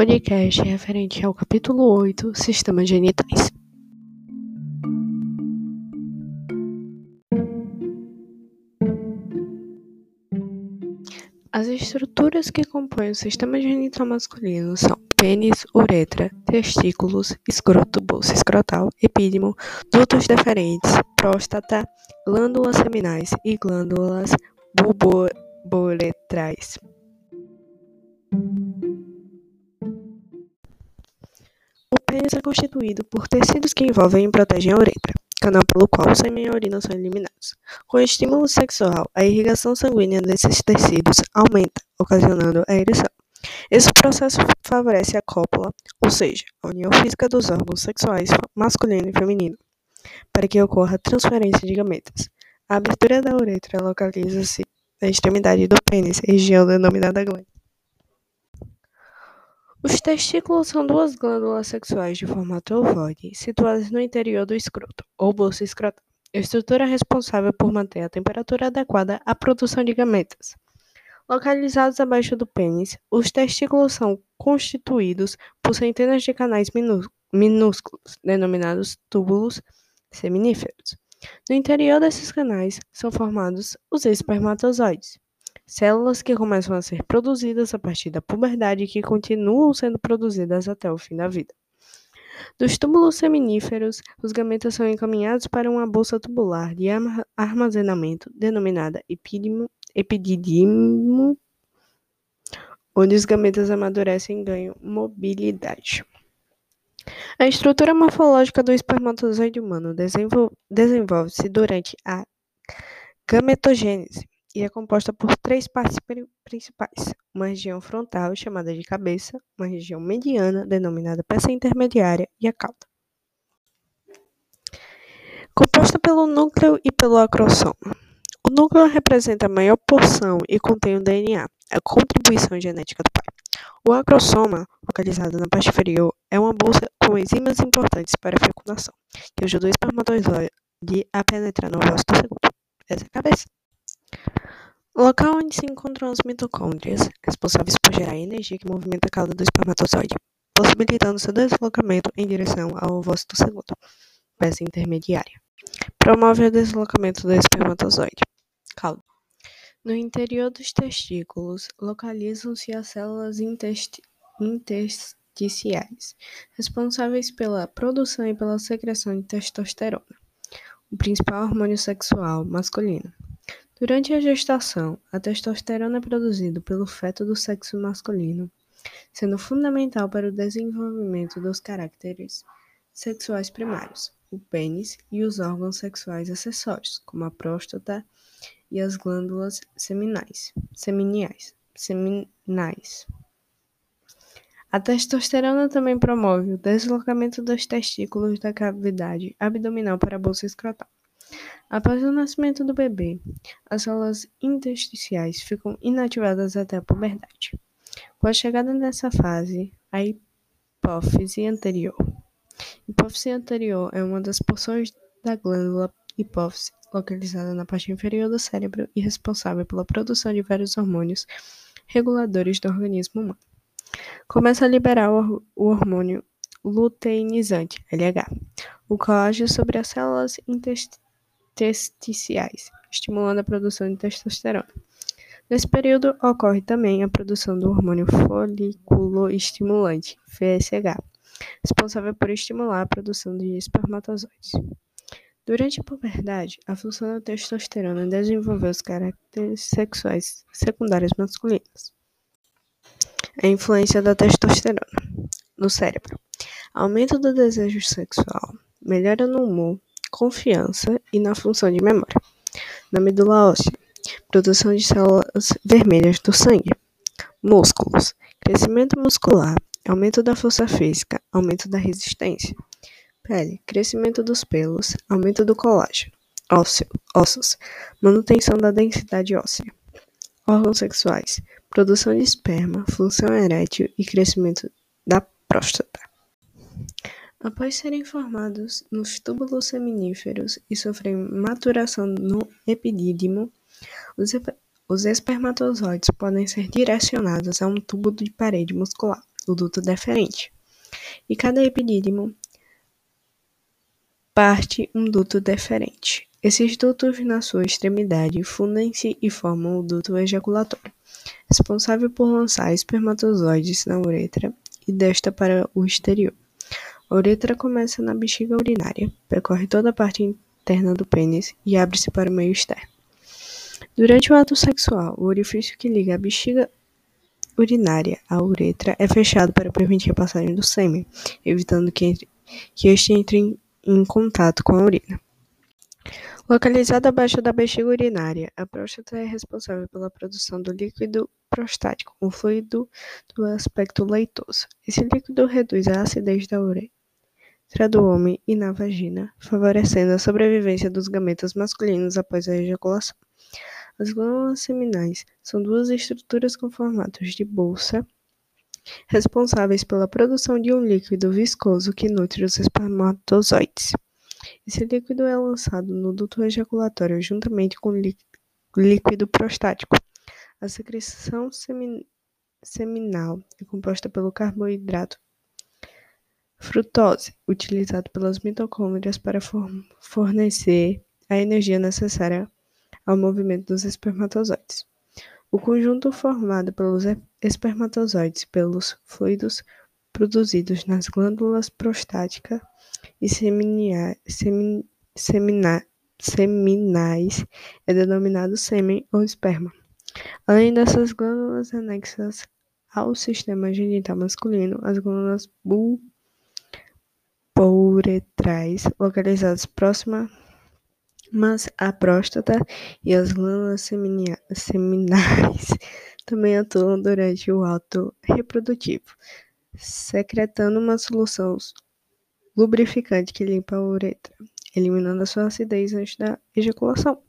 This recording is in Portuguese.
Podcast referente ao capítulo 8 Sistemas genitais. As estruturas que compõem o sistema genital masculino são pênis, uretra, testículos, escroto, bolsa escrotal, epídimo, dutos deferentes, próstata, glândulas seminais e glândulas bulboretrais. O pênis é constituído por tecidos que envolvem e protegem a uretra canal pelo qual o sêmen e a urina são eliminados. Com o estímulo sexual, a irrigação sanguínea desses tecidos aumenta, ocasionando a ereção. Esse processo favorece a cópula, ou seja, a união física dos órgãos sexuais masculino e feminino, para que ocorra transferência de gametas. A abertura da uretra localiza-se na extremidade do pênis, região denominada glande. Os testículos são duas glândulas sexuais de formato ovoide, situadas no interior do escroto, ou bolsa escrotal. Estrutura responsável por manter a temperatura adequada à produção de gametas. Localizados abaixo do pênis, os testículos são constituídos por centenas de canais minúsculos, denominados túbulos seminíferos. No interior desses canais são formados os espermatozoides células que começam a ser produzidas a partir da puberdade e que continuam sendo produzidas até o fim da vida. Dos túbulos seminíferos, os gametas são encaminhados para uma bolsa tubular de armazenamento denominada epidimo, epididimo, onde os gametas amadurecem e ganham mobilidade. A estrutura morfológica do espermatozoide humano desenvolve-se durante a gametogênese, e é composta por três partes principais: uma região frontal, chamada de cabeça, uma região mediana, denominada peça intermediária, e a cauda. Composta pelo núcleo e pelo acrossoma. O núcleo representa a maior porção e contém o DNA, a contribuição genética do pai. O acrossoma, localizado na parte inferior, é uma bolsa com enzimas importantes para a fecundação, que ajuda o espermatozoide a penetrar no ovário do segundo. Essa é a cabeça. Local onde se encontram as mitocôndrias, responsáveis por gerar energia que movimenta a cauda do espermatozoide, possibilitando seu deslocamento em direção ao ovócito segundo, peça intermediária. Promove o deslocamento do espermatozoide. Cauda. No interior dos testículos localizam-se as células intersticiais, responsáveis pela produção e pela secreção de testosterona, o principal hormônio sexual masculino. Durante a gestação, a testosterona é produzida pelo feto do sexo masculino, sendo fundamental para o desenvolvimento dos caracteres sexuais primários, o pênis e os órgãos sexuais acessórios, como a próstata e as glândulas seminais, seminiais, seminais. A testosterona também promove o deslocamento dos testículos da cavidade abdominal para a bolsa escrotal. Após o nascimento do bebê, as células intersticiais ficam inativadas até a puberdade. Com a chegada dessa fase, a hipófise anterior. Hipófise anterior é uma das porções da glândula hipófise localizada na parte inferior do cérebro e responsável pela produção de vários hormônios reguladores do organismo humano. Começa a liberar o hormônio luteinizante, LH, o qual age sobre as células intestinais testiciais, estimulando a produção de testosterona. Nesse período, ocorre também a produção do hormônio foliculoestimulante, FSH, responsável por estimular a produção de espermatozoides. Durante a puberdade, a função da testosterona desenvolveu os caracteres sexuais secundários masculinos. A influência da testosterona no cérebro. Aumento do desejo sexual, melhora no humor, confiança e na função de memória. Na medula óssea, produção de células vermelhas do sangue. Músculos, crescimento muscular, aumento da força física, aumento da resistência. Pele, crescimento dos pelos, aumento do colágeno. Ósseo, ossos, manutenção da densidade óssea. Órgãos sexuais, produção de esperma, função erétil e crescimento da próstata. Após serem formados nos túbulos seminíferos e sofrerem maturação no epidídimo, os, Os espermatozoides podem ser direcionados a um tubo de parede muscular, o duto deferente, e cada epidídimo parte um duto deferente. Esses dutos, na sua extremidade, fundem-se e formam o duto ejaculatório, responsável por lançar espermatozoides na uretra e desta para o exterior. A uretra começa na bexiga urinária, percorre toda a parte interna do pênis e abre-se para o meio externo. Durante o ato sexual, o orifício que liga a bexiga urinária à uretra é fechado para permitir a passagem do sêmen, evitando que, entre, que este entre em, em contato com a urina. Localizada abaixo da bexiga urinária, a próstata é responsável pela produção do líquido prostático, um fluido do aspecto leitoso. Esse líquido reduz a acidez da uretra do homem e na vagina, favorecendo a sobrevivência dos gametas masculinos após a ejaculação. As glândulas seminais são duas estruturas com formatos de bolsa, responsáveis pela produção de um líquido viscoso que nutre os espermatozoides. Esse líquido é lançado no duto ejaculatório juntamente com o líquido prostático. A secreção semin seminal é composta pelo carboidrato frutose, utilizado pelas mitocôndrias para fornecer a energia necessária ao movimento dos espermatozoides. O conjunto formado pelos espermatozoides pelos fluidos produzidos nas glândulas prostática e semina, semina, seminais é denominado sêmen ou esperma. Além dessas glândulas anexas ao sistema genital masculino, as glândulas pouretrais, localizadas próximas mas a próstata e as glândulas seminais também atuam durante o ato reprodutivo, secretando uma solução lubrificante que limpa a uretra, eliminando a sua acidez antes da ejaculação.